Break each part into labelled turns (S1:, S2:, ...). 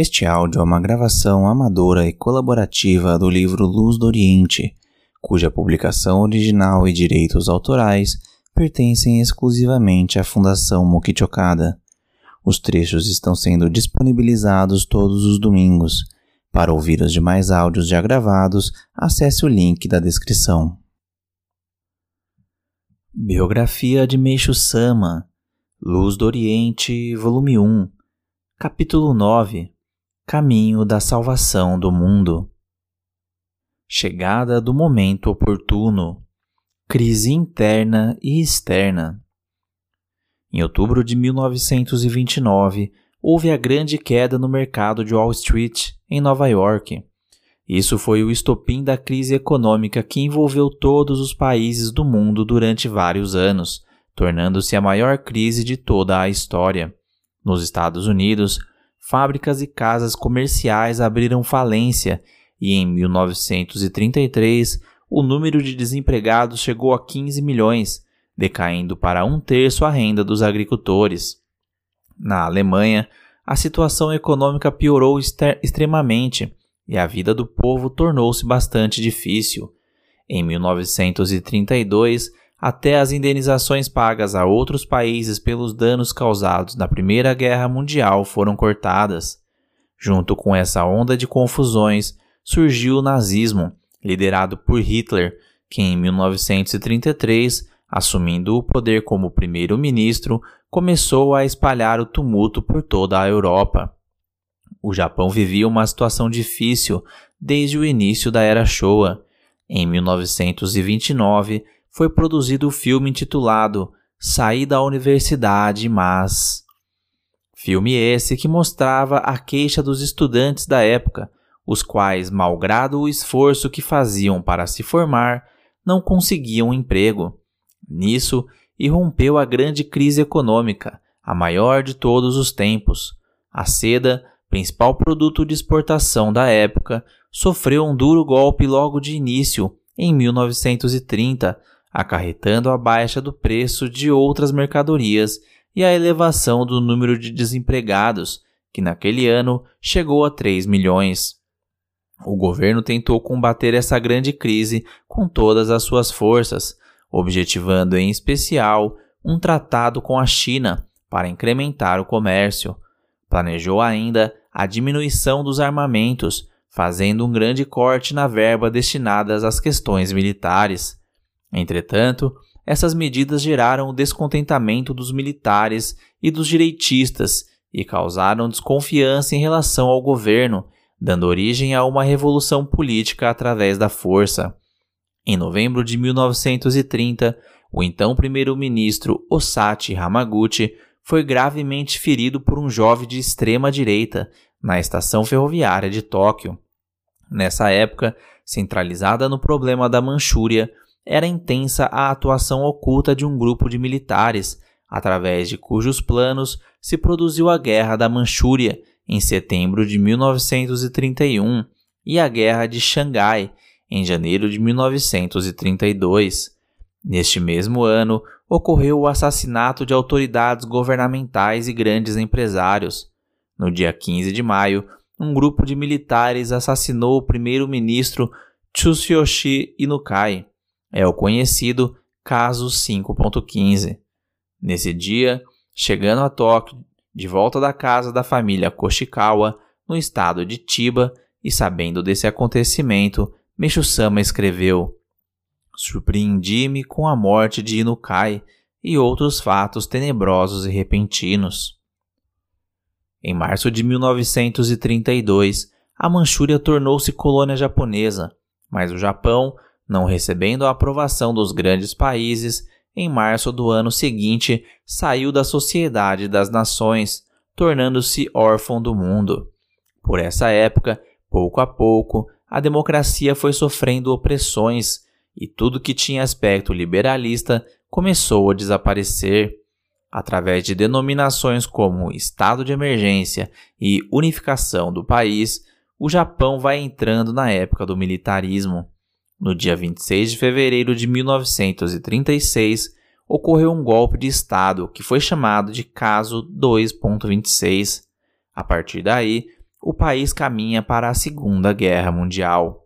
S1: Este áudio é uma gravação amadora e colaborativa do livro Luz do Oriente, cuja publicação original e direitos autorais pertencem exclusivamente à Fundação Mokichokada. Os trechos estão sendo disponibilizados todos os domingos. Para ouvir os demais áudios já gravados, acesse o link da descrição. Biografia de Meixo Sama, Luz do Oriente, volume 1, capítulo 9 Caminho da salvação do mundo. Chegada do momento oportuno. Crise interna e externa. Em outubro de 1929, houve a grande queda no mercado de Wall Street, em Nova York. Isso foi o estopim da crise econômica que envolveu todos os países do mundo durante vários anos, tornando-se a maior crise de toda a história. Nos Estados Unidos, fábricas e casas comerciais abriram falência e em 1933 o número de desempregados chegou a 15 milhões, decaindo para um terço a renda dos agricultores. Na Alemanha, a situação econômica piorou extremamente e a vida do povo tornou-se bastante difícil. Em 1932, até as indenizações pagas a outros países pelos danos causados na Primeira Guerra Mundial foram cortadas. Junto com essa onda de confusões, surgiu o nazismo, liderado por Hitler, que em 1933, assumindo o poder como primeiro-ministro, começou a espalhar o tumulto por toda a Europa. O Japão vivia uma situação difícil desde o início da Era Showa. Em 1929, foi produzido o filme intitulado Saí da Universidade, mas. Filme esse que mostrava a queixa dos estudantes da época, os quais, malgrado o esforço que faziam para se formar, não conseguiam emprego. Nisso, irrompeu a grande crise econômica, a maior de todos os tempos. A seda, principal produto de exportação da época, sofreu um duro golpe logo de início, em 1930, acarretando a baixa do preço de outras mercadorias e a elevação do número de desempregados, que naquele ano chegou a 3 milhões. O governo tentou combater essa grande crise com todas as suas forças, objetivando em especial um tratado com a China para incrementar o comércio. Planejou ainda a diminuição dos armamentos, fazendo um grande corte na verba destinada às questões militares. Entretanto, essas medidas geraram o descontentamento dos militares e dos direitistas e causaram desconfiança em relação ao governo, dando origem a uma revolução política através da força. Em novembro de 1930, o então primeiro-ministro Osachi Hamaguchi foi gravemente ferido por um jovem de extrema direita na estação ferroviária de Tóquio. Nessa época, centralizada no problema da Manchúria, era intensa a atuação oculta de um grupo de militares, através de cujos planos se produziu a Guerra da Manchúria em setembro de 1931 e a Guerra de Xangai em janeiro de 1932. Neste mesmo ano, ocorreu o assassinato de autoridades governamentais e grandes empresários. No dia 15 de maio, um grupo de militares assassinou o primeiro-ministro Tsuyoshi Inukai é o conhecido caso 5.15. Nesse dia, chegando a Tóquio, de volta da casa da família Koshikawa, no estado de Chiba, e sabendo desse acontecimento, Meishu-sama escreveu: Surpreendi-me com a morte de Inukai e outros fatos tenebrosos e repentinos. Em março de 1932, a Manchúria tornou-se colônia japonesa, mas o Japão não recebendo a aprovação dos grandes países, em março do ano seguinte saiu da Sociedade das Nações, tornando-se órfão do mundo. Por essa época, pouco a pouco, a democracia foi sofrendo opressões e tudo que tinha aspecto liberalista começou a desaparecer. Através de denominações como estado de emergência e unificação do país, o Japão vai entrando na época do militarismo. No dia 26 de fevereiro de 1936, ocorreu um golpe de Estado que foi chamado de Caso 2.26. A partir daí, o país caminha para a Segunda Guerra Mundial.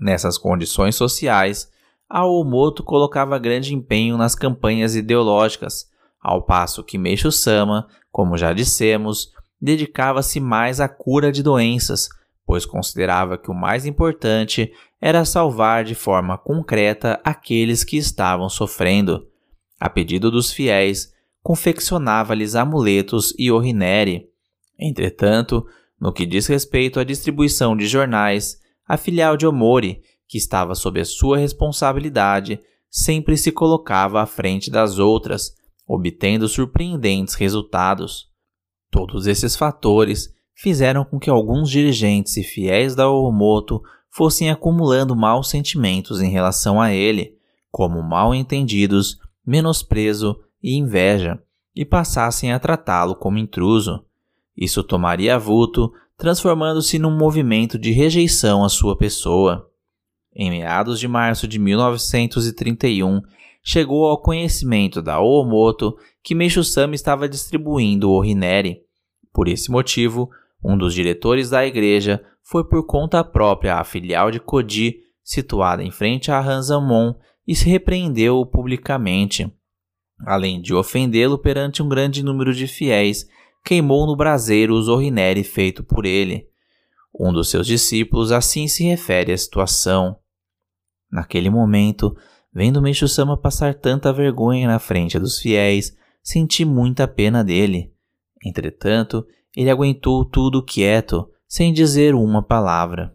S1: Nessas condições sociais, a Omoto colocava grande empenho nas campanhas ideológicas, ao passo que Meishu Sama, como já dissemos, dedicava-se mais à cura de doenças, pois considerava que o mais importante era salvar de forma concreta aqueles que estavam sofrendo. A pedido dos fiéis, confeccionava-lhes amuletos e orrinere. Entretanto, no que diz respeito à distribuição de jornais, a filial de Omori, que estava sob a sua responsabilidade, sempre se colocava à frente das outras, obtendo surpreendentes resultados. Todos esses fatores fizeram com que alguns dirigentes e fiéis da Omoto fossem acumulando maus sentimentos em relação a ele, como mal entendidos, menosprezo e inveja, e passassem a tratá-lo como intruso. Isso tomaria vulto, transformando-se num movimento de rejeição à sua pessoa. Em meados de março de 1931, chegou ao conhecimento da Oomoto que Meishu-sama estava distribuindo o Rineri. Por esse motivo, um dos diretores da igreja foi por conta própria à filial de Koji, situada em frente a Hanzamon, e se repreendeu-o publicamente. Além de ofendê-lo perante um grande número de fiéis, queimou no braseiro o zorrinere feito por ele. Um dos seus discípulos assim se refere à situação. Naquele momento, vendo Meixo-sama passar tanta vergonha na frente dos fiéis, senti muita pena dele. Entretanto, ele aguentou tudo quieto, sem dizer uma palavra.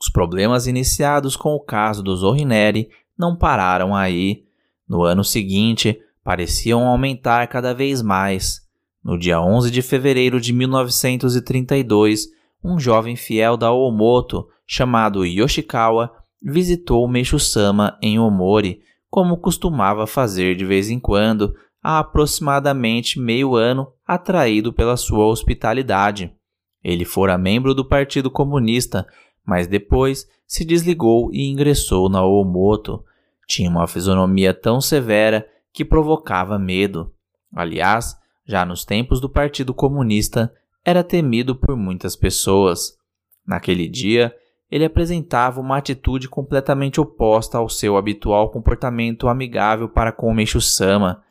S1: Os problemas iniciados com o caso do Zorrineri não pararam aí. No ano seguinte, pareciam aumentar cada vez mais. No dia 11 de fevereiro de 1932, um jovem fiel da Omoto, chamado Yoshikawa, visitou Meishu-sama em Omori, como costumava fazer de vez em quando, há aproximadamente meio ano, atraído pela sua hospitalidade. Ele fora membro do Partido Comunista, mas depois se desligou e ingressou na Omoto. Tinha uma fisionomia tão severa que provocava medo. Aliás, já nos tempos do Partido Comunista, era temido por muitas pessoas. Naquele dia, ele apresentava uma atitude completamente oposta ao seu habitual comportamento amigável para com Meishu-sama.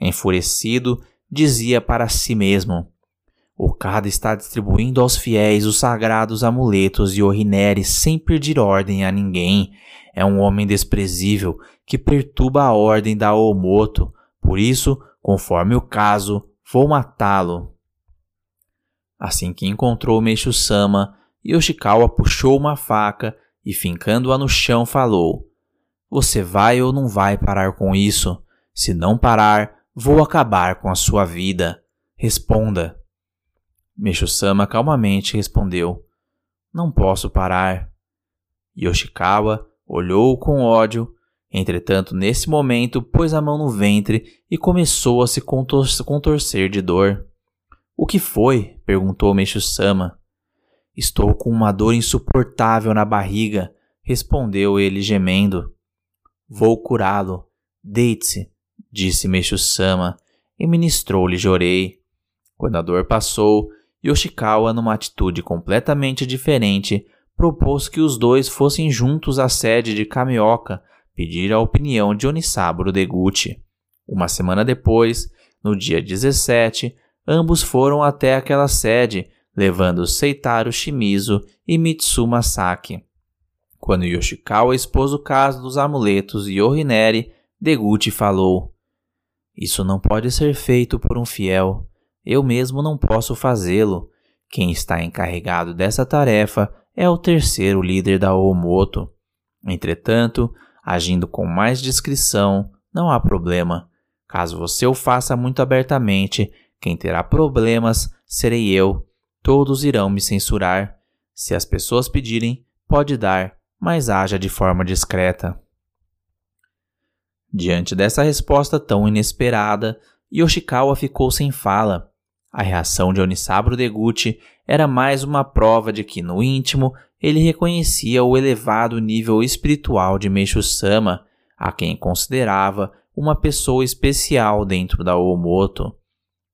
S1: Enfurecido, dizia para si mesmo: O Kada está distribuindo aos fiéis os sagrados amuletos e Orinere sem pedir ordem a ninguém. É um homem desprezível que perturba a ordem da Omoto. Por isso, conforme o caso, vou matá-lo. Assim que encontrou Meishu-sama, Yoshikawa puxou uma faca e, fincando-a no chão, falou: Você vai ou não vai parar com isso? Se não parar, Vou acabar com a sua vida. Responda. Meishu-sama calmamente respondeu: Não posso parar. Yoshikawa olhou com ódio. Entretanto, nesse momento, pôs a mão no ventre e começou a se contor contorcer de dor. O que foi? perguntou Meishu-sama. Estou com uma dor insuportável na barriga, respondeu ele gemendo. Vou curá-lo. Deite-se disse Meishu-sama, e ministrou-lhe Jorei. Quando a dor passou, Yoshikawa, numa atitude completamente diferente, propôs que os dois fossem juntos à sede de Kamioka pedir a opinião de Onisaburo Deguchi. Uma semana depois, no dia 17, ambos foram até aquela sede, levando Seitaro Shimizu e Mitsuma Saki. Quando Yoshikawa expôs o caso dos amuletos e Orineri, Deguchi falou: isso não pode ser feito por um fiel. Eu mesmo não posso fazê-lo. Quem está encarregado dessa tarefa é o terceiro líder da Omoto. Entretanto, agindo com mais discrição, não há problema. Caso você o faça muito abertamente, quem terá problemas serei eu. Todos irão me censurar. Se as pessoas pedirem, pode dar, mas haja de forma discreta. Diante dessa resposta tão inesperada, Yoshikawa ficou sem fala. A reação de Onisaburo Deguchi era mais uma prova de que, no íntimo, ele reconhecia o elevado nível espiritual de Meishu-sama, a quem considerava uma pessoa especial dentro da Omoto.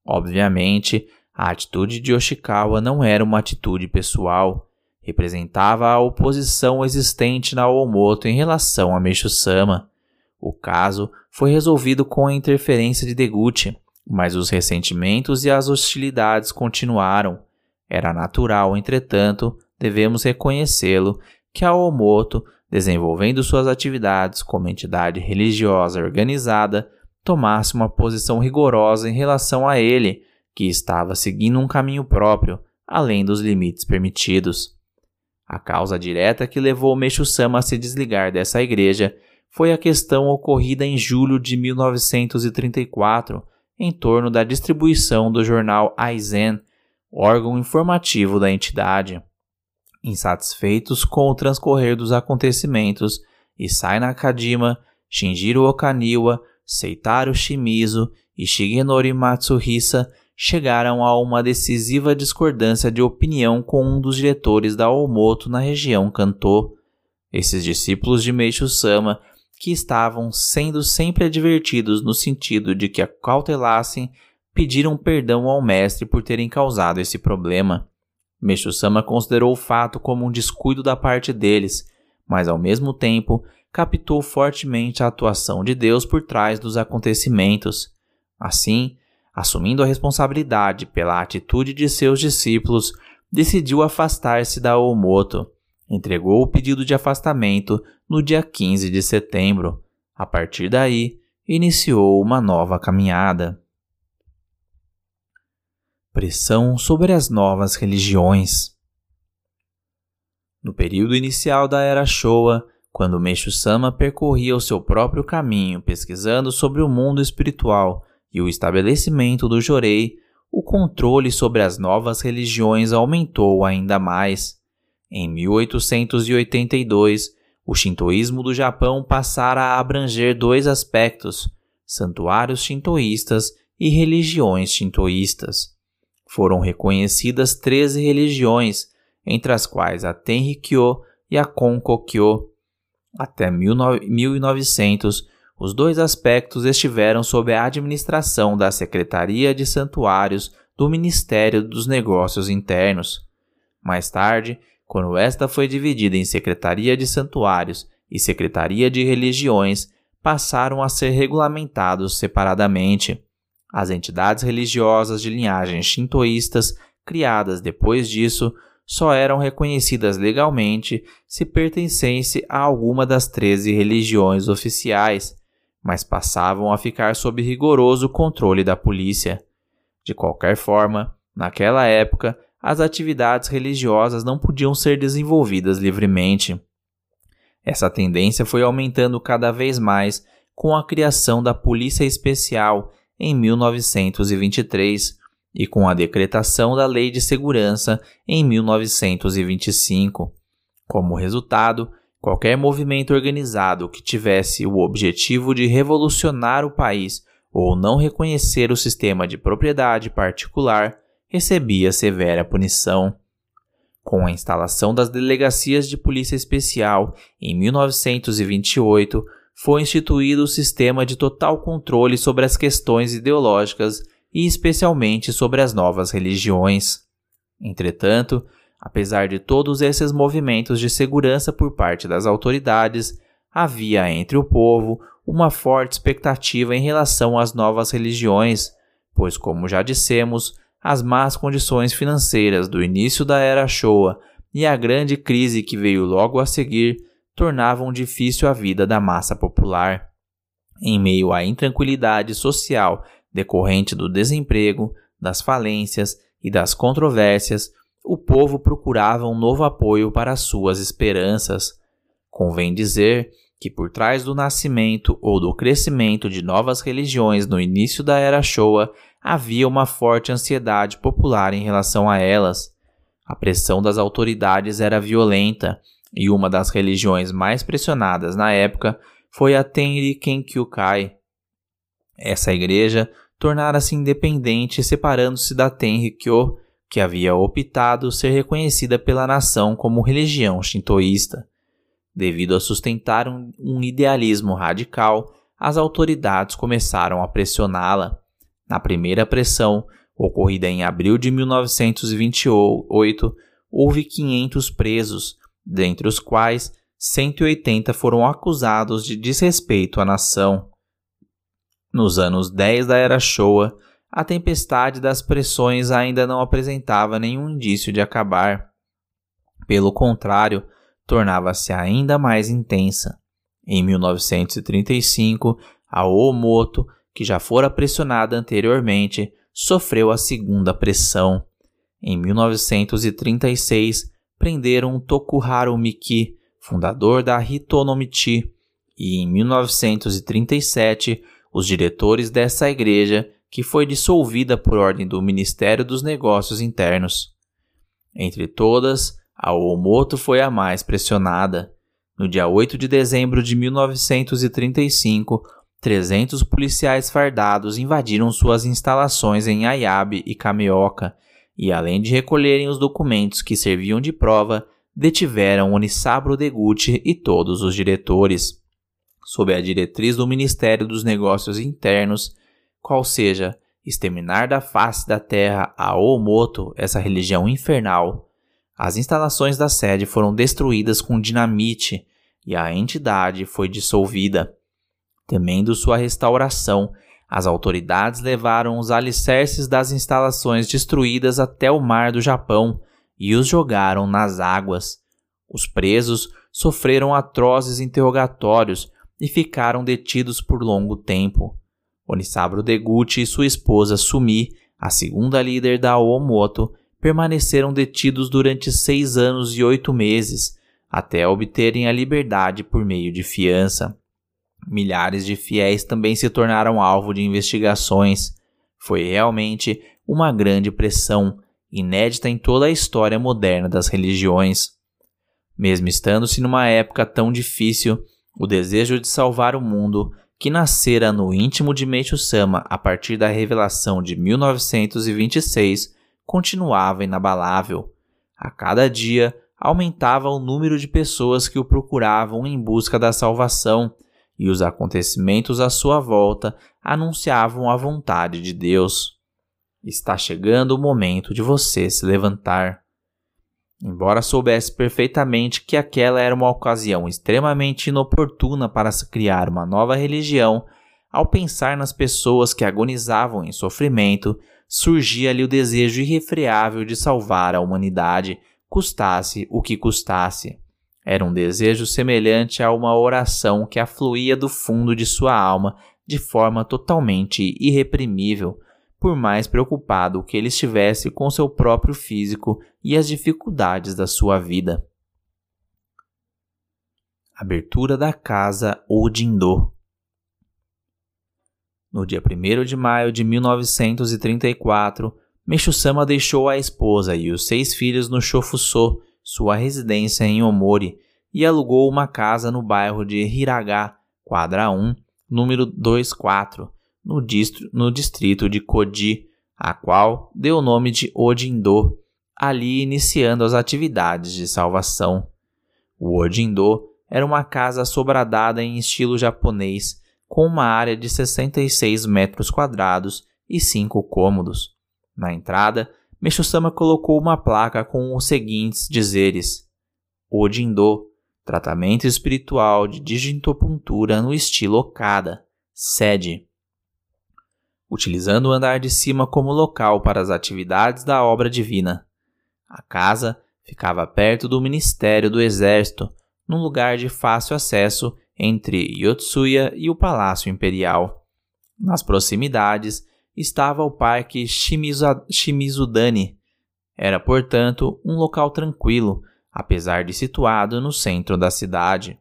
S1: Obviamente, A atitude de Yoshikawa não era uma atitude pessoal, representava a oposição existente na Omoto em relação a Meishu-sama. O caso foi resolvido com a interferência de Deguchi, mas os ressentimentos e as hostilidades continuaram. Era natural, entretanto, devemos reconhecê-lo, que a Omoto, desenvolvendo suas atividades como entidade religiosa organizada, tomasse uma posição rigorosa em relação a ele, que estava seguindo um caminho próprio, além dos limites permitidos. A causa direta que levou Meixo-sama a se desligar dessa igreja foi a questão ocorrida em julho de 1934, em torno da distribuição do jornal Aizen, órgão informativo da entidade. Insatisfeitos com o transcorrer dos acontecimentos, Isai Nakajima, Shinjiro Okaniwa, Seitaro Shimizu e Shigenori Matsuhisa chegaram a uma decisiva discordância de opinião com um dos diretores da Omoto na região Kanto. Esses discípulos de Meishu-sama, que estavam sendo sempre advertidos no sentido de que acautelassem, pediram perdão ao mestre por terem causado esse problema. Meishu-sama considerou o fato como um descuido da parte deles, mas ao mesmo tempo captou fortemente a atuação de Deus por trás dos acontecimentos. Assim, assumindo a responsabilidade pela atitude de seus discípulos, decidiu afastar-se da Omoto. Entregou o pedido de afastamento no dia 15 de setembro. A partir daí, iniciou uma nova caminhada. Pressão sobre as novas religiões. No período inicial da Era Showa, quando Meishu-sama percorria o seu próprio caminho pesquisando sobre o mundo espiritual e o estabelecimento do Jorei, o controle sobre as novas religiões aumentou ainda mais. Em 1882, o shintoísmo do Japão passara a abranger dois aspectos: santuários shintoístas e religiões shintoístas. Foram reconhecidas 13 religiões, entre as quais a Tenrikyo e a Konkokyo. Até 1900, os dois aspectos estiveram sob a administração da Secretaria de Santuários do Ministério dos Negócios Internos. Mais tarde, quando esta foi dividida em Secretaria de Santuários e Secretaria de Religiões, passaram a ser regulamentados separadamente. As entidades religiosas de linhagens shintoístas criadas depois disso só eram reconhecidas legalmente se pertencesse a alguma das 13 religiões oficiais, mas passavam a ficar sob rigoroso controle da polícia. De qualquer forma, naquela época, as atividades religiosas não podiam ser desenvolvidas livremente. Essa tendência foi aumentando cada vez mais com a criação da Polícia Especial em 1923 e com a decretação da Lei de Segurança em 1925. Como resultado, Qualquer movimento organizado que tivesse o objetivo de revolucionar o país ou não reconhecer o sistema de propriedade particular recebia severa punição. Com a instalação das delegacias de polícia especial em 1928, foi instituído o sistema de total controle sobre as questões ideológicas e especialmente sobre as novas religiões. Entretanto, Apesar de todos esses movimentos de segurança por parte das autoridades, havia entre o povo uma forte expectativa em relação às novas religiões, pois, como já dissemos, as más condições financeiras do início da era Showa e a grande crise que veio logo a seguir tornavam difícil a vida da massa popular. Em meio à intranquilidade social decorrente do desemprego, das falências e das controvérsias, o povo procurava um novo apoio para suas esperanças. Convém dizer que por trás do nascimento ou do crescimento de novas religiões no início da era Showa havia uma forte ansiedade popular em relação a elas. A pressão das autoridades era violenta e uma das religiões mais pressionadas na época foi a Tenri Kenkyukai. Essa igreja tornara-se independente separando-se da Tenrikyo que havia optado ser reconhecida pela nação como religião shintoísta. Devido a sustentar um, um idealismo radical, as autoridades começaram a pressioná-la. Na primeira pressão, ocorrida em abril de 1928, houve 500 presos, dentre os quais 180 foram acusados de desrespeito à nação. Nos anos 10 da era Showa, a tempestade das pressões ainda não apresentava nenhum indício de acabar. Pelo contrário, tornava-se ainda mais intensa. Em 1935, a Oomoto, que já fora pressionada anteriormente, sofreu a segunda pressão. Em 1936, prenderam Tokuharu Miki, fundador da Hitonomichi, e em 1937, os diretores dessa igreja, que foi dissolvida por ordem do Ministério dos Negócios Internos. Entre todas, a Oomoto foi a mais pressionada. No dia 8 de dezembro de 1935, 300 policiais fardados invadiram suas instalações em Ayabe e Kameoka e, além de recolherem os documentos que serviam de prova, detiveram Onisabro Deguchi e todos os diretores. Sob a diretriz do Ministério dos Negócios Internos, qual seja, exterminar da face da terra a Omoto, essa religião infernal, as instalações da sede foram destruídas com dinamite e a entidade foi dissolvida. Temendo sua restauração, as autoridades levaram os alicerces das instalações destruídas até o mar do Japão e os jogaram nas águas. Os presos sofreram atrozes interrogatórios e ficaram detidos por longo tempo. Onisabro Deguchi e sua esposa Sumi, a segunda líder da Oomoto, permaneceram detidos durante seis anos e oito meses, até obterem a liberdade por meio de fiança. Milhares de fiéis também se tornaram alvo de investigações. Foi realmente uma grande pressão, inédita em toda a história moderna das religiões. Mesmo estando-se numa época tão difícil, o desejo de salvar o mundo, que nascera no íntimo de Meishu-sama a partir da revelação de 1926, continuava inabalável. A cada dia aumentava o número de pessoas que o procuravam em busca da salvação e os acontecimentos à sua volta anunciavam a vontade de Deus. Está chegando o momento de você se levantar. Embora soubesse perfeitamente que aquela era uma ocasião extremamente inoportuna para se criar uma nova religião, ao pensar nas pessoas que agonizavam em sofrimento, surgia-lhe o desejo irrefreável de salvar a humanidade, custasse o que custasse. Era um desejo semelhante a uma oração que afluía do fundo de sua alma de forma totalmente irreprimível, por mais preocupado que ele estivesse com seu próprio físico e as dificuldades da sua vida. Abertura da casa Odindo No dia 1 de maio de 1934, Meshu-sama deixou a esposa e os seis filhos no Shofuso, sua residência em Omori e alugou uma casa no bairro de Hiraga, quadra 1, número 24, no, distro, no distrito de Koji, a qual deu o nome de Odindo, ali iniciando as atividades de salvação. O Odindo era uma casa sobradada em estilo japonês, com uma área de 66 metros quadrados e cinco cômodos. Na entrada, Meshu-sama colocou uma placa com os seguintes dizeres: Odindo, tratamento espiritual de digitopuntura no estilo Okada, sede. Utilizando o andar de cima como local para as atividades da obra divina. A casa ficava perto do Ministério do Exército, num lugar de fácil acesso entre Yotsuya e o Palácio Imperial. Nas proximidades estava o Parque Shimizudani. Era, portanto, um local tranquilo, apesar de situado no centro da cidade.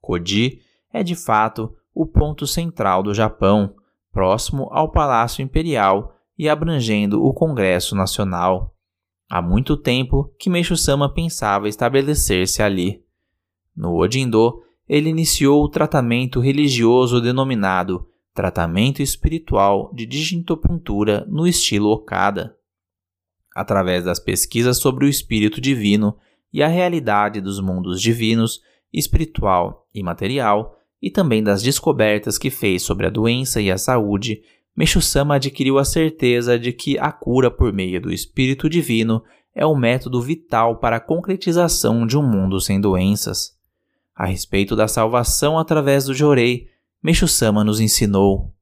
S1: Koji é de fato o ponto central do Japão, próximo ao Palácio Imperial e abrangendo o Congresso Nacional. Há muito tempo que Meishu-sama pensava estabelecer-se ali. No Odindo, ele iniciou o tratamento religioso denominado tratamento espiritual de digitopuntura no estilo Okada. Através das pesquisas sobre o espírito divino e a realidade dos mundos divinos, espiritual e material, e também das descobertas que fez sobre a doença e a saúde, Meixo-sama adquiriu a certeza de que a cura por meio do Espírito Divino é o método vital para a concretização de um mundo sem doenças. A respeito da salvação através do Jorei, Meixo-sama nos ensinou.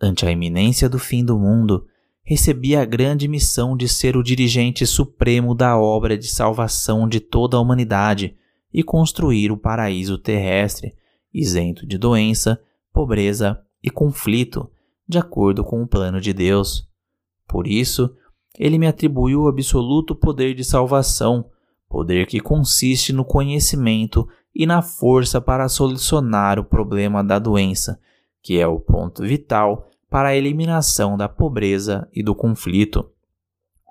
S1: Ante a iminência do fim do mundo, recebi a grande missão de ser o dirigente supremo da obra de salvação de toda a humanidade e construir o paraíso terrestre, isento de doença, pobreza e conflito, de acordo com o plano de Deus. Por isso, ele me atribuiu o absoluto poder de salvação, poder que consiste no conhecimento e na força para solucionar o problema da doença, que é o ponto vital para a eliminação da pobreza e do conflito.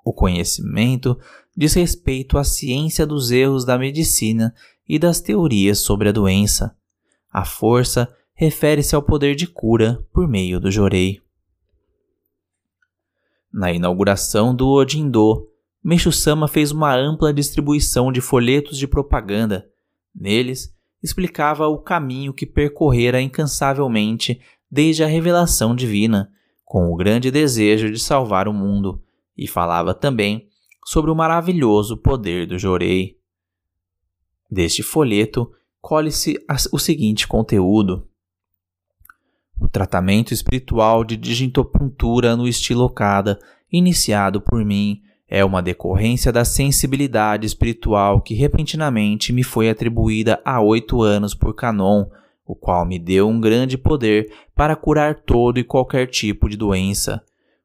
S1: O conhecimento diz respeito à ciência dos erros da medicina e das teorias sobre a doença. A força refere-se ao poder de cura por meio do Jorei. Na inauguração do Odindo, Meixo-sama fez uma ampla distribuição de folhetos de propaganda. Neles, explicava o caminho que percorrera incansavelmente desde a revelação divina, com o grande desejo de salvar o mundo, e falava também sobre o maravilhoso poder do Jorei. Deste folheto colhe-se o seguinte conteúdo: o tratamento espiritual de digintopuntura no estilo Okada, iniciado por mim, é uma decorrência da sensibilidade espiritual que repentinamente me foi atribuída há oito anos por Canon, o qual me deu um grande poder para curar todo e qualquer tipo de doença,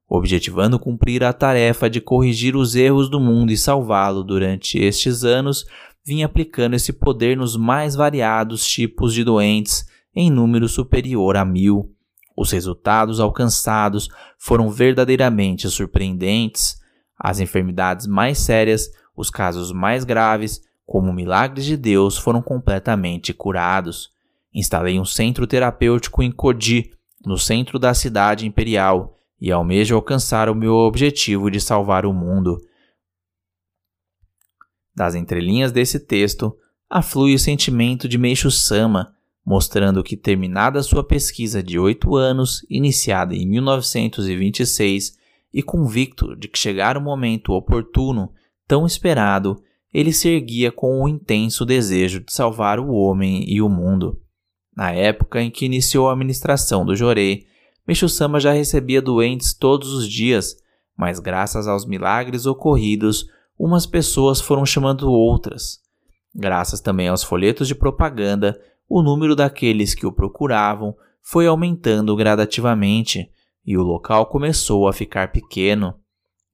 S1: objetivando cumprir a tarefa de corrigir os erros do mundo e salvá-lo durante estes anos, vim aplicando esse poder nos mais variados tipos de doentes, em número superior a mil. Os resultados alcançados foram verdadeiramente surpreendentes. As enfermidades mais sérias, os casos mais graves, como milagres de Deus, foram completamente curados. Instalei um centro terapêutico em Kodi, no centro da cidade imperial, e almejo alcançar o meu objetivo de salvar o mundo. Das entrelinhas desse texto, aflui o sentimento de Meixo Sama, mostrando que, terminada sua pesquisa de oito anos, iniciada em 1926, e convicto de que chegara o momento oportuno, tão esperado, ele se erguia com o intenso desejo de salvar o homem e o mundo. Na época em que iniciou a administração do Jorei, Meixo-sama já recebia doentes todos os dias, mas graças aos milagres ocorridos, umas pessoas foram chamando outras. Graças também aos folhetos de propaganda, o número daqueles que o procuravam foi aumentando gradativamente e o local começou a ficar pequeno.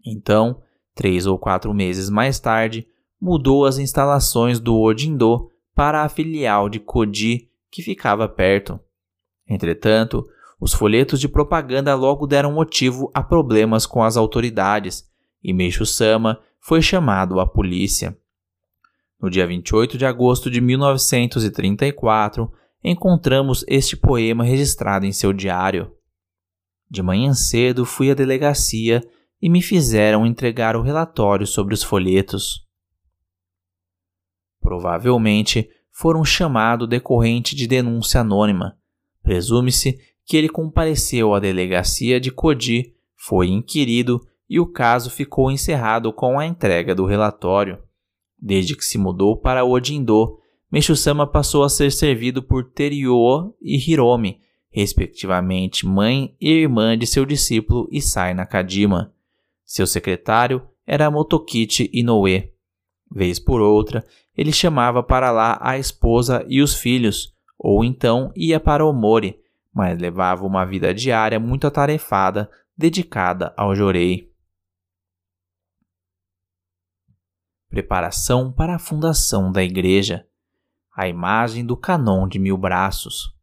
S1: Então, três ou quatro meses mais tarde, mudou as instalações do Odindo para a filial de Kodi, que ficava perto. Entretanto, os folhetos de propaganda logo deram motivo a problemas com as autoridades e Meixo Sama foi chamado à polícia. No dia 28 de agosto de 1934, encontramos este poema registrado em seu diário. De manhã cedo fui à delegacia e me fizeram entregar o relatório sobre os folhetos. Provavelmente foram chamado decorrente de denúncia anônima. Presume-se que ele compareceu à delegacia de Codi, foi inquirido e o caso ficou encerrado com a entrega do relatório. Desde que se mudou para Odindo, Meixo-sama passou a ser servido por Teruo e Hiromi, respectivamente mãe e irmã de seu discípulo Isai Nakajima. Seu secretário era Motokichi Inoue. Vez por outra, ele chamava para lá a esposa e os filhos, ou então ia para Omori, mas levava uma vida diária muito atarefada, dedicada ao Jorei. Preparação para a fundação da igreja. A imagem do Canon de Mil Braços.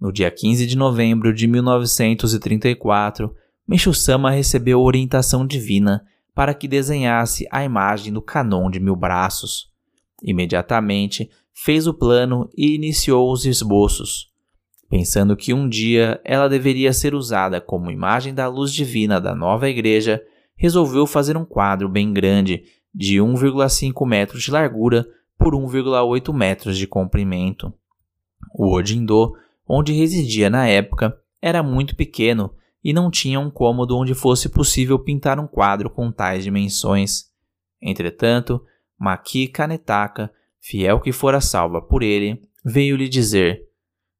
S1: No dia 15 de novembro de 1934, Meixo-sama recebeu orientação divina para que desenhasse a imagem do Canon de Mil Braços. Imediatamente fez o plano e iniciou os esboços, pensando que um dia ela deveria ser usada como imagem da luz divina da nova igreja. Resolveu fazer um quadro bem grande de 1,5 metros de largura por 1,8 metros de comprimento. O Odindo, onde residia na época, era muito pequeno e não tinha um cômodo onde fosse possível pintar um quadro com tais dimensões. Entretanto, Maki Kanetaka, fiel que fora salva por ele, veio lhe dizer: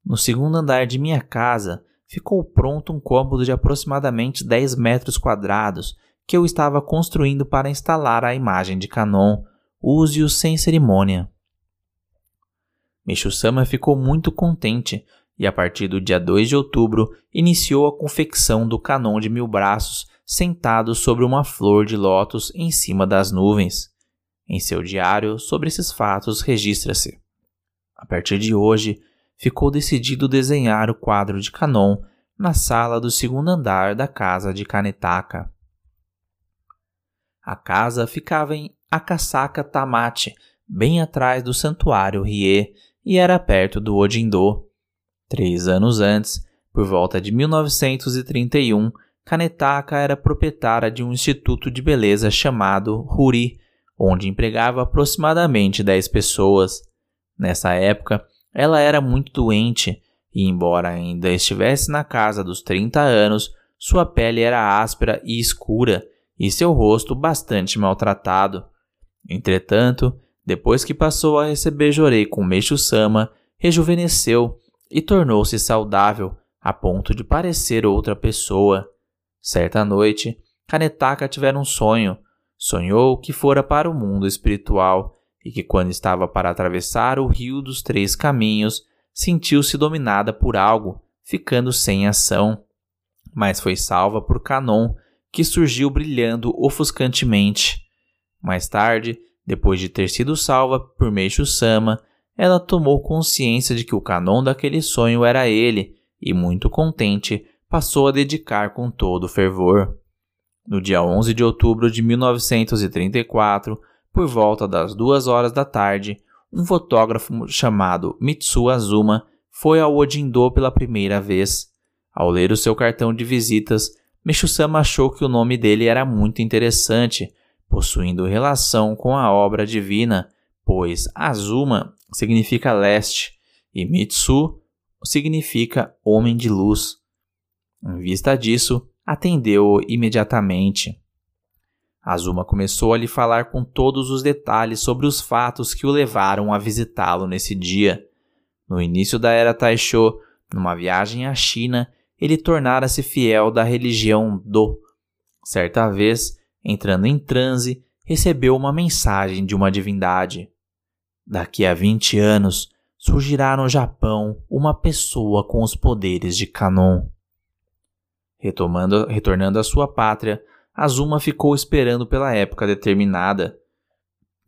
S1: No segundo andar de minha casa ficou pronto um cômodo de aproximadamente 10 metros quadrados que eu estava construindo para instalar a imagem de Kanon. Use-o sem cerimônia. Meishu-sama ficou muito contente e, a partir do dia 2 de outubro, iniciou a confecção do Canon de mil braços sentado sobre uma flor de lótus em cima das nuvens. Em seu diário sobre esses fatos registra-se: A partir de hoje, ficou decidido desenhar o quadro de Kanon na sala do segundo andar da casa de Kanetaka. A casa ficava em Akasaka Tamachi, bem atrás do santuário Rie, e era perto do Odindo. Três anos antes, por volta de 1931, Kanetaka era proprietária de um instituto de beleza chamado Huri, onde empregava aproximadamente 10 pessoas. Nessa época, ela era muito doente e, embora ainda estivesse na casa dos 30 anos, sua pele era áspera e escura e seu rosto bastante maltratado. Entretanto, depois que passou a receber Jorei com Meixo-sama, rejuvenesceu e tornou-se saudável a ponto de parecer outra pessoa. Certa noite, Kanetaka tivera um sonho. Sonhou que fora para o mundo espiritual e que, quando estava para atravessar o rio dos três caminhos, sentiu-se dominada por algo, ficando sem ação. Mas foi salva por Kanon, que surgiu brilhando ofuscantemente. Mais tarde, depois de ter sido salva por Meishu-sama, ela tomou consciência de que o Kanon daquele sonho era ele e, muito contente, passou a dedicar com todo fervor. No dia 11 de outubro de 1934, por volta das duas horas da tarde, um fotógrafo chamado Mitsu Azuma foi ao Odindo pela primeira vez. Ao ler o seu cartão de visitas, Meshu-sama achou que o nome dele era muito interessante, possuindo relação com a obra divina, pois Azuma significa leste e Mitsu significa homem de luz. Em vista disso, atendeu-o imediatamente. Azuma começou a lhe falar com todos os detalhes sobre os fatos que o levaram a visitá-lo nesse dia. No início da era Taisho, numa viagem à China, ele tornara-se fiel da religião Do. Certa vez, entrando em transe, recebeu uma mensagem de uma divindade. Daqui a 20 anos, surgirá no Japão uma pessoa com os poderes de Kanon. Retomando, retornando à sua pátria, Azuma ficou esperando pela época determinada.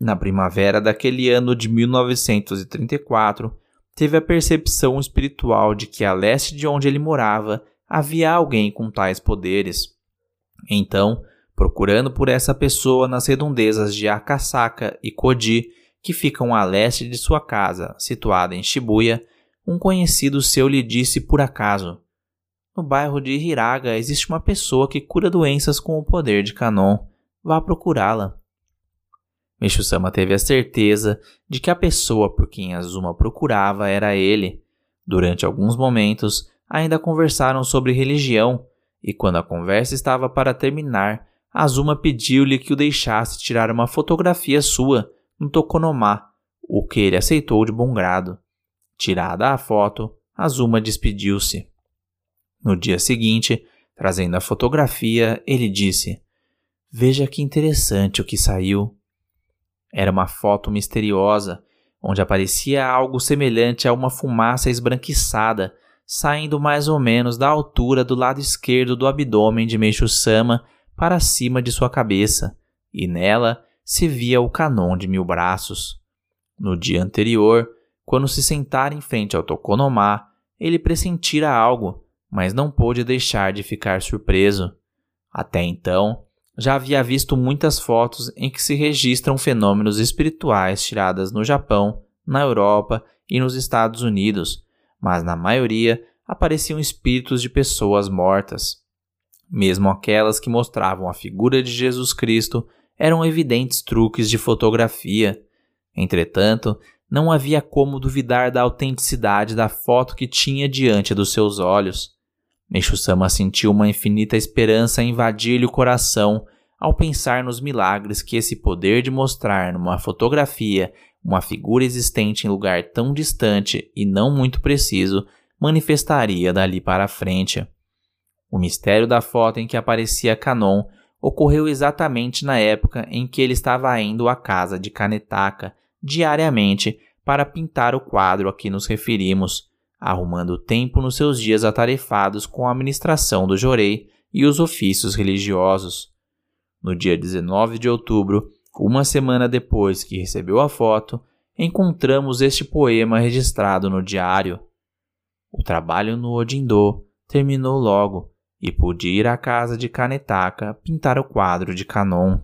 S1: Na primavera daquele ano de 1934, teve a percepção espiritual de que a leste de onde ele morava havia alguém com tais poderes. Então, procurando por essa pessoa nas redondezas de Akasaka e Koji, que ficam a leste de sua casa, situada em Shibuya, um conhecido seu lhe disse por acaso: no bairro de Hiraga existe uma pessoa que cura doenças com o poder de Kanon. Vá procurá-la. Meishu-sama teve a certeza de que a pessoa por quem Azuma procurava era ele. Durante alguns momentos, ainda conversaram sobre religião, e quando a conversa estava para terminar, Azuma pediu-lhe que o deixasse tirar uma fotografia sua no Tokonomá, o que ele aceitou de bom grado. Tirada a foto, Azuma despediu-se. No dia seguinte, trazendo a fotografia, ele disse: Veja que interessante o que saiu. Era uma foto misteriosa, onde aparecia algo semelhante a uma fumaça esbranquiçada, saindo mais ou menos da altura do lado esquerdo do abdômen de Meishu-sama para cima de sua cabeça, e nela se via o canon de mil braços. No dia anterior, quando se sentara em frente ao Tokonomá, ele pressentira algo, mas não pôde deixar de ficar surpreso. Até então, já havia visto muitas fotos em que se registram fenômenos espirituais tiradas no Japão, na Europa e nos Estados Unidos, mas na maioria apareciam espíritos de pessoas mortas. Mesmo aquelas que mostravam a figura de Jesus Cristo eram evidentes truques de fotografia. Entretanto, não havia como duvidar da autenticidade da foto que tinha diante dos seus olhos. Meishu-sama sentiu uma infinita esperança invadir-lhe o coração ao pensar nos milagres que esse poder de mostrar numa fotografia uma figura existente em lugar tão distante e não muito preciso manifestaria dali para frente. O mistério da foto em que aparecia Kanon ocorreu exatamente na época em que ele estava indo à casa de Kanetaka diariamente para pintar o quadro a que nos referimos, arrumando tempo nos seus dias atarefados com a administração do jorei e os ofícios religiosos. No dia 19 de outubro, uma semana depois que recebeu a foto, encontramos este poema registrado no diário. O trabalho no Odindo terminou logo e pude ir à casa de Kanetaka pintar o quadro de Kanon.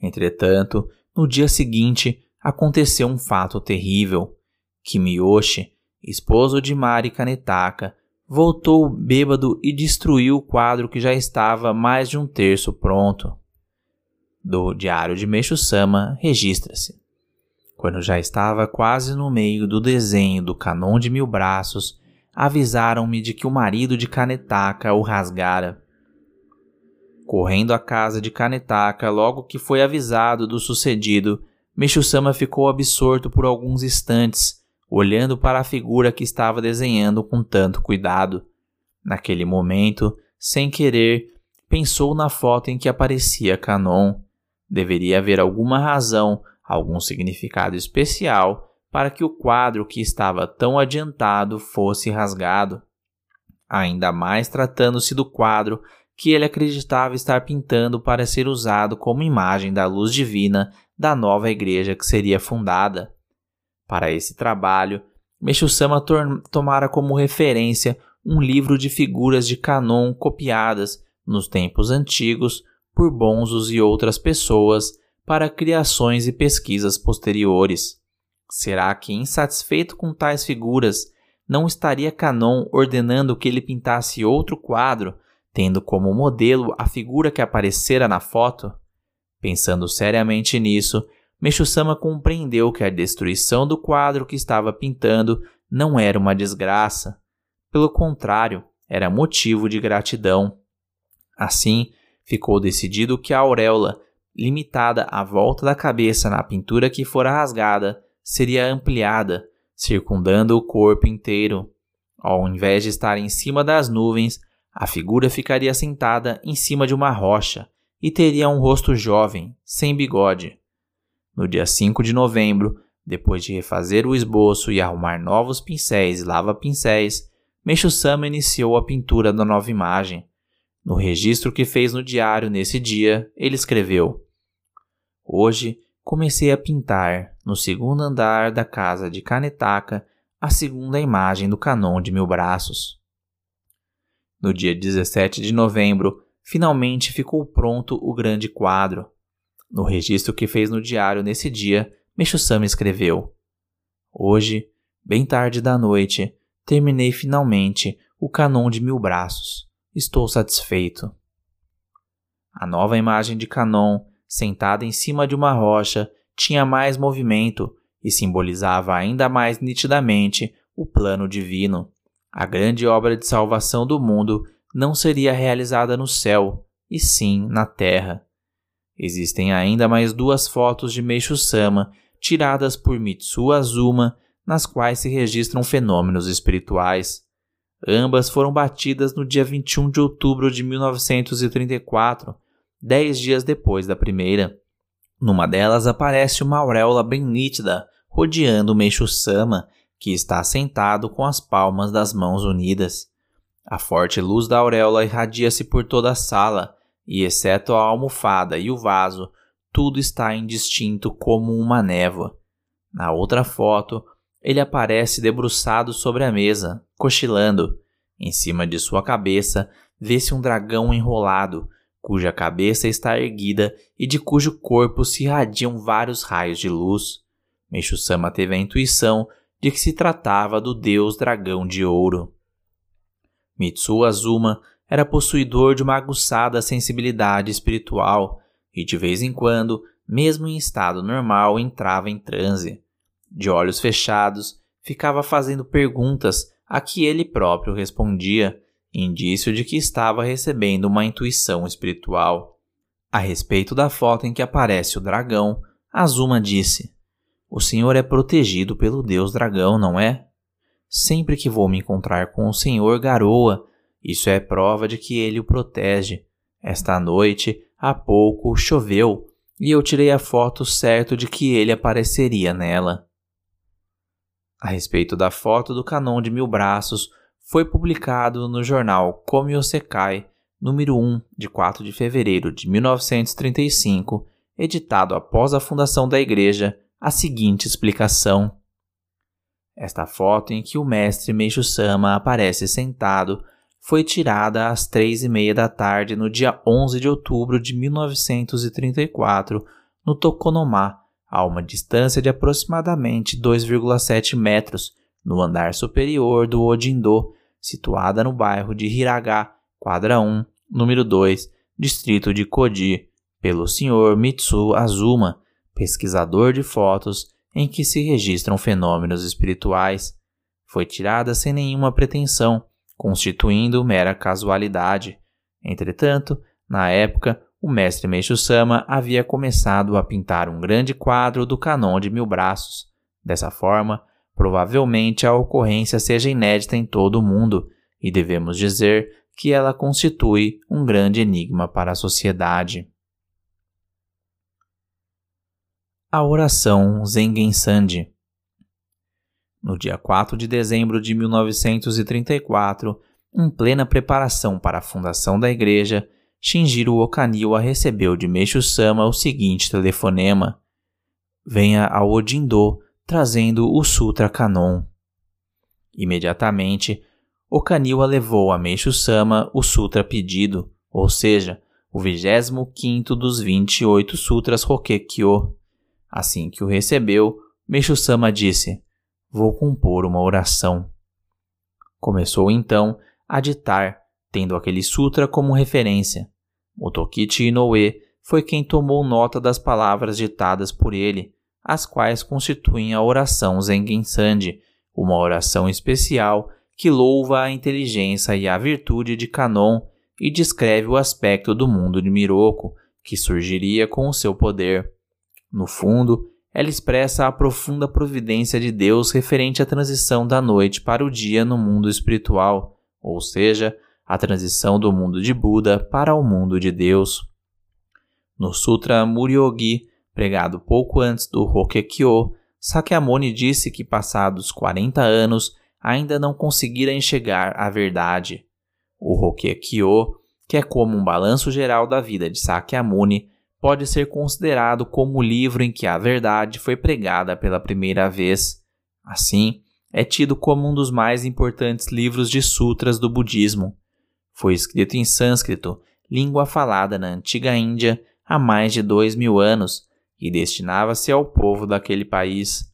S1: Entretanto, no dia seguinte aconteceu um fato terrível. Kimiyoshi, esposo de Mari Kanetaka, voltou bêbado e destruiu o quadro que já estava mais de um terço pronto. Do Diário de Meixo-sama registra-se. Quando já estava quase no meio do desenho do Canon de Mil Braços, avisaram-me de que o marido de Kanetaka o rasgara. Correndo à casa de Kanetaka logo que foi avisado do sucedido, Meixo-sama ficou absorto por alguns instantes, olhando para a figura que estava desenhando com tanto cuidado. Naquele momento, sem querer, pensou na foto em que aparecia Canon. Deveria haver alguma razão, algum significado especial para que o quadro que estava tão adiantado fosse rasgado. Ainda mais tratando-se do quadro que ele acreditava estar pintando para ser usado como imagem da luz divina da nova igreja que seria fundada. Para esse trabalho, Meixo-sama tomara como referência um livro de figuras de Canon copiadas nos tempos antigos por Bonzos e outras pessoas para criações e pesquisas posteriores. Será que, insatisfeito com tais figuras, não estaria Canon ordenando que ele pintasse outro quadro, tendo como modelo a figura que aparecera na foto? Pensando seriamente nisso, Meixo-sama compreendeu que a destruição do quadro que estava pintando não era uma desgraça. Pelo contrário, era motivo de gratidão. Assim, ficou decidido que a auréola, limitada à volta da cabeça na pintura que fora rasgada, seria ampliada, circundando o corpo inteiro. Ao invés de estar em cima das nuvens, a figura ficaria sentada em cima de uma rocha e teria um rosto jovem, sem bigode. No dia 5 de novembro, depois de refazer o esboço e arrumar novos pincéis e lava-pincéis, Meixo-sama iniciou a pintura da nova imagem. No registro que fez no diário nesse dia, ele escreveu: Hoje comecei a pintar, no segundo andar da casa de Kanetaka, a segunda imagem do Canon de Mil Braços. No dia 17 de novembro, finalmente ficou pronto o grande quadro. No registro que fez no diário nesse dia, Meixo-sama escreveu: Hoje, bem tarde da noite, terminei finalmente o canon de mil braços. Estou satisfeito. A nova imagem de Canon, sentada em cima de uma rocha, tinha mais movimento e simbolizava ainda mais nitidamente o plano divino. A grande obra de salvação do mundo não seria realizada no céu, e sim na terra. Existem ainda mais duas fotos de Meishu-sama tiradas por Mitsu Azuma, nas quais se registram fenômenos espirituais. Ambas foram batidas no dia 21 de outubro de 1934, dez dias depois da primeira. Numa delas aparece uma auréola bem nítida, rodeando Meishu-sama, que está sentado com as palmas das mãos unidas. A forte luz da auréola irradia-se por toda a sala, e exceto a almofada e o vaso, tudo está indistinto como uma névoa. Na outra foto, ele aparece debruçado sobre a mesa, cochilando. Em cima de sua cabeça, vê-se um dragão enrolado, cuja cabeça está erguida e de cujo corpo se irradiam vários raios de luz. Meishu-sama teve a intuição de que se tratava do deus dragão de ouro. Mitsu Azuma era possuidor de uma aguçada sensibilidade espiritual e de vez em quando, mesmo em estado normal, entrava em transe. De olhos fechados, ficava fazendo perguntas a que ele próprio respondia, indício de que estava recebendo uma intuição espiritual. A respeito da foto em que aparece o dragão, Azuma disse: O senhor é protegido pelo deus dragão, não é? Sempre que vou me encontrar com o senhor garoa, isso é prova de que ele o protege. Esta noite, há pouco, choveu e eu tirei a foto certo de que ele apareceria nela. A respeito da foto do canon de mil braços, foi publicado no jornal Komi Osekai, número 1, de 4 de fevereiro de 1935, editado após a fundação da igreja, a seguinte explicação. Esta foto em que o mestre Meishu Sama aparece sentado foi tirada às três e meia da tarde no dia 11 de outubro de 1934 no Tokonoma, a uma distância de aproximadamente 2,7 metros, no andar superior do Odindo, situada no bairro de Hiraga, quadra 1, número 2, distrito de Koji, pelo Sr. Mitsu Azuma, pesquisador de fotos em que se registram fenômenos espirituais. Foi tirada sem nenhuma pretensão, constituindo mera casualidade. Entretanto, na época, o mestre Meishu-sama havia começado a pintar um grande quadro do Canon de Mil Braços. Dessa forma, provavelmente a ocorrência seja inédita em todo o mundo, e devemos dizer que ela constitui um grande enigma para a sociedade. A oração Zengen Sandi no dia 4 de dezembro de 1934, em plena preparação para a fundação da igreja, Shinjiro Okaniwa recebeu de Meishu Sama o seguinte telefonema: Venha ao Odindo trazendo o Sutra Kanon. Imediatamente, Okaniwa levou a Meishu Sama o Sutra pedido, ou seja, o 25 dos 28 Sutras Hokekyo. Assim que o recebeu, Meishu Sama disse: vou compor uma oração. Começou então a ditar, tendo aquele sutra como referência. Motokichi Inoue foi quem tomou nota das palavras ditadas por ele, as quais constituem a oração Zengen Sandi, uma oração especial que louva a inteligência e a virtude de Kanon e descreve o aspecto do mundo de Miroko, que surgiria com o seu poder. No fundo, ela expressa a profunda providência de Deus referente à transição da noite para o dia no mundo espiritual, ou seja, a transição do mundo de Buda para o mundo de Deus. No Sutra Muryogi, pregado pouco antes do Hokekyo, Sakyamuni disse que passados 40 anos ainda não conseguira enxergar a verdade. O Hokekyo, que é como um balanço geral da vida de Sakyamuni, pode ser considerado como o livro em que a verdade foi pregada pela primeira vez. Assim, é tido como um dos mais importantes livros de sutras do budismo. Foi escrito em sânscrito, língua falada na antiga Índia há mais de dois mil anos, e destinava-se ao povo daquele país.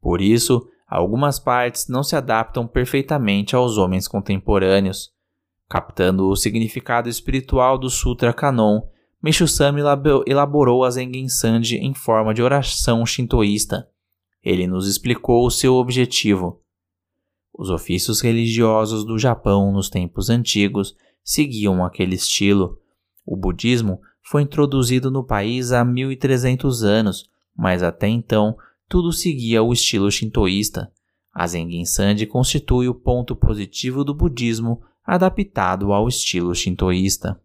S1: Por isso, algumas partes não se adaptam perfeitamente aos homens contemporâneos. Captando o significado espiritual do Sutra Kanon, Meishu-sama elaborou a Zengen Sandi em forma de oração shintoísta. Ele nos explicou o seu objetivo. Os ofícios religiosos do Japão nos tempos antigos seguiam aquele estilo. O budismo foi introduzido no país há 1300 anos, mas até então tudo seguia o estilo shintoísta. A Zengen Sandi constitui o ponto positivo do budismo adaptado ao estilo shintoísta.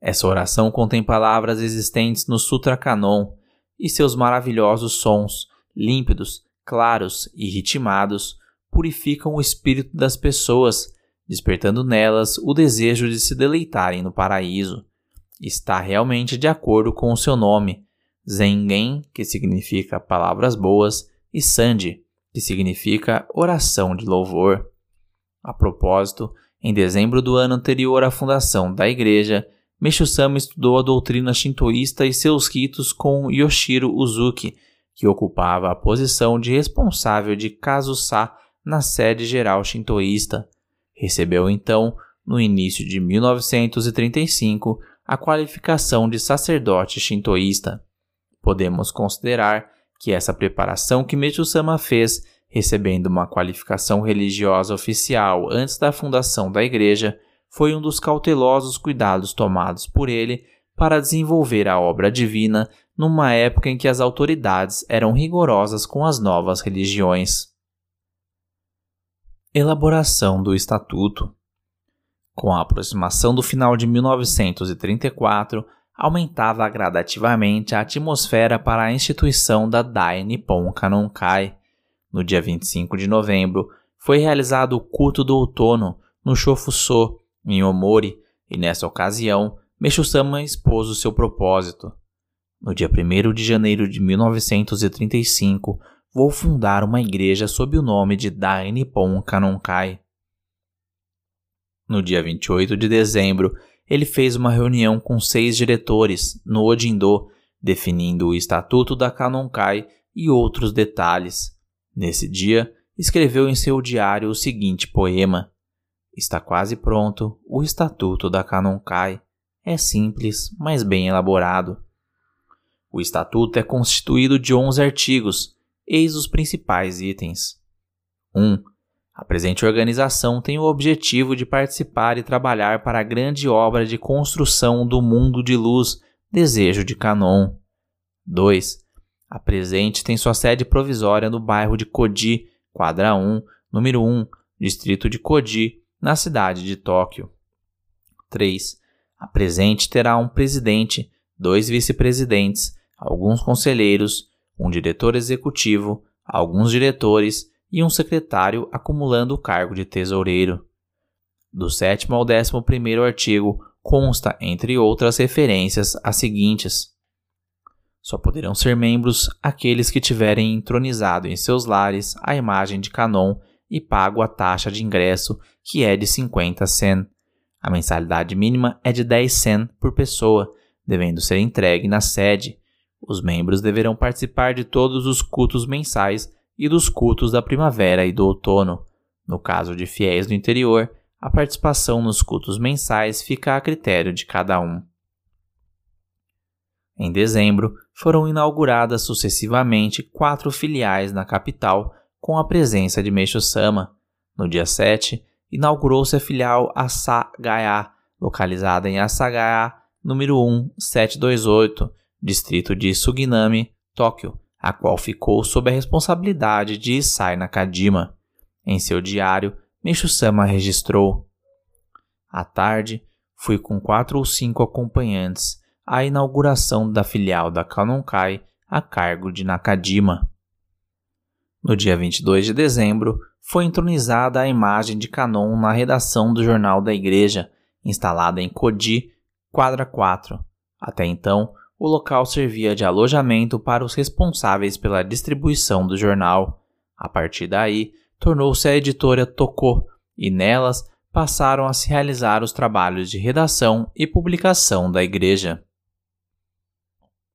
S1: Essa oração contém palavras existentes no Sutra Kanon e seus maravilhosos sons, límpidos, claros e ritmados, purificam o espírito das pessoas, despertando nelas o desejo de se deleitarem no paraíso. Está realmente de acordo com o seu nome, Zengen, que significa palavras boas, e Sandi, que significa oração de louvor. A propósito, em dezembro do ano anterior à fundação da igreja, Meishu-sama estudou a doutrina shintoísta e seus ritos com Yoshiro Uzuki, que ocupava a posição de responsável de Kazusa na sede geral shintoísta. Recebeu então, no início de 1935, a qualificação de sacerdote shintoísta. Podemos considerar que essa preparação que Meishu-sama fez recebendo uma qualificação religiosa oficial antes da fundação da igreja, foi um dos cautelosos cuidados tomados por ele para desenvolver a obra divina numa época em que as autoridades eram rigorosas com as novas religiões. Elaboração do Estatuto Com a aproximação do final de 1934, aumentava gradativamente a atmosfera para a instituição da Dai Nippon Kanonkai. No dia 25 de novembro, foi realizado o culto do outono no Shofuso, em Omori, e nessa ocasião, Meshu-sama expôs o seu propósito. No dia 1 de janeiro de 1935, vou fundar uma igreja sob o nome de Dai Nippon Kanonkai. No dia 28 de dezembro, ele fez uma reunião com seis diretores no Odindo, definindo o estatuto da Kanonkai e outros detalhes. Nesse dia, escreveu em seu diário o seguinte poema: Está quase pronto o estatuto da Kanonkai. É simples, mas bem elaborado. O estatuto é constituído de 11 artigos, eis os principais itens. 1. Um, a presente organização tem o objetivo de participar e trabalhar para a grande obra de construção do mundo de luz, desejo de Canon. 2. A presente tem sua sede provisória no bairro de Koji, quadra 1, número 1, distrito de Koji, na cidade de Tóquio. 3. A presente terá um presidente, dois vice-presidentes, alguns conselheiros, um diretor executivo, alguns diretores e um secretário acumulando o cargo de tesoureiro. Do sétimo ao décimo primeiro artigo consta, entre outras referências, as seguintes. Só poderão ser membros aqueles que tiverem entronizado em seus lares a imagem de Canon e pago a taxa de ingresso, que é de 50 sen. A mensalidade mínima é de 10 sen por pessoa, devendo ser entregue na sede. Os membros deverão participar de todos os cultos mensais e dos cultos da primavera e do outono. No caso de fiéis do interior, a participação nos cultos mensais fica a critério de cada um. Em dezembro, foram inauguradas sucessivamente quatro filiais na capital com a presença de Meisho Sama. No dia 7, inaugurou-se a filial Asagaya, localizada em Asagaya, número 1728, distrito de Suginami, Tóquio, a qual ficou sob a responsabilidade de Isai Nakajima. Em seu diário, Meishu-sama registrou: À tarde, fui com quatro ou cinco acompanhantes à inauguração da filial da Kanonkai a cargo de Nakajima. No dia 22 de dezembro, foi entronizada a imagem de Kanon na redação do Jornal da Igreja, instalada em Koji, quadra 4. Até então, o local servia de alojamento para os responsáveis pela distribuição do jornal. A partir daí, tornou-se a editora Tocô, e nelas passaram a se realizar os trabalhos de redação e publicação da igreja.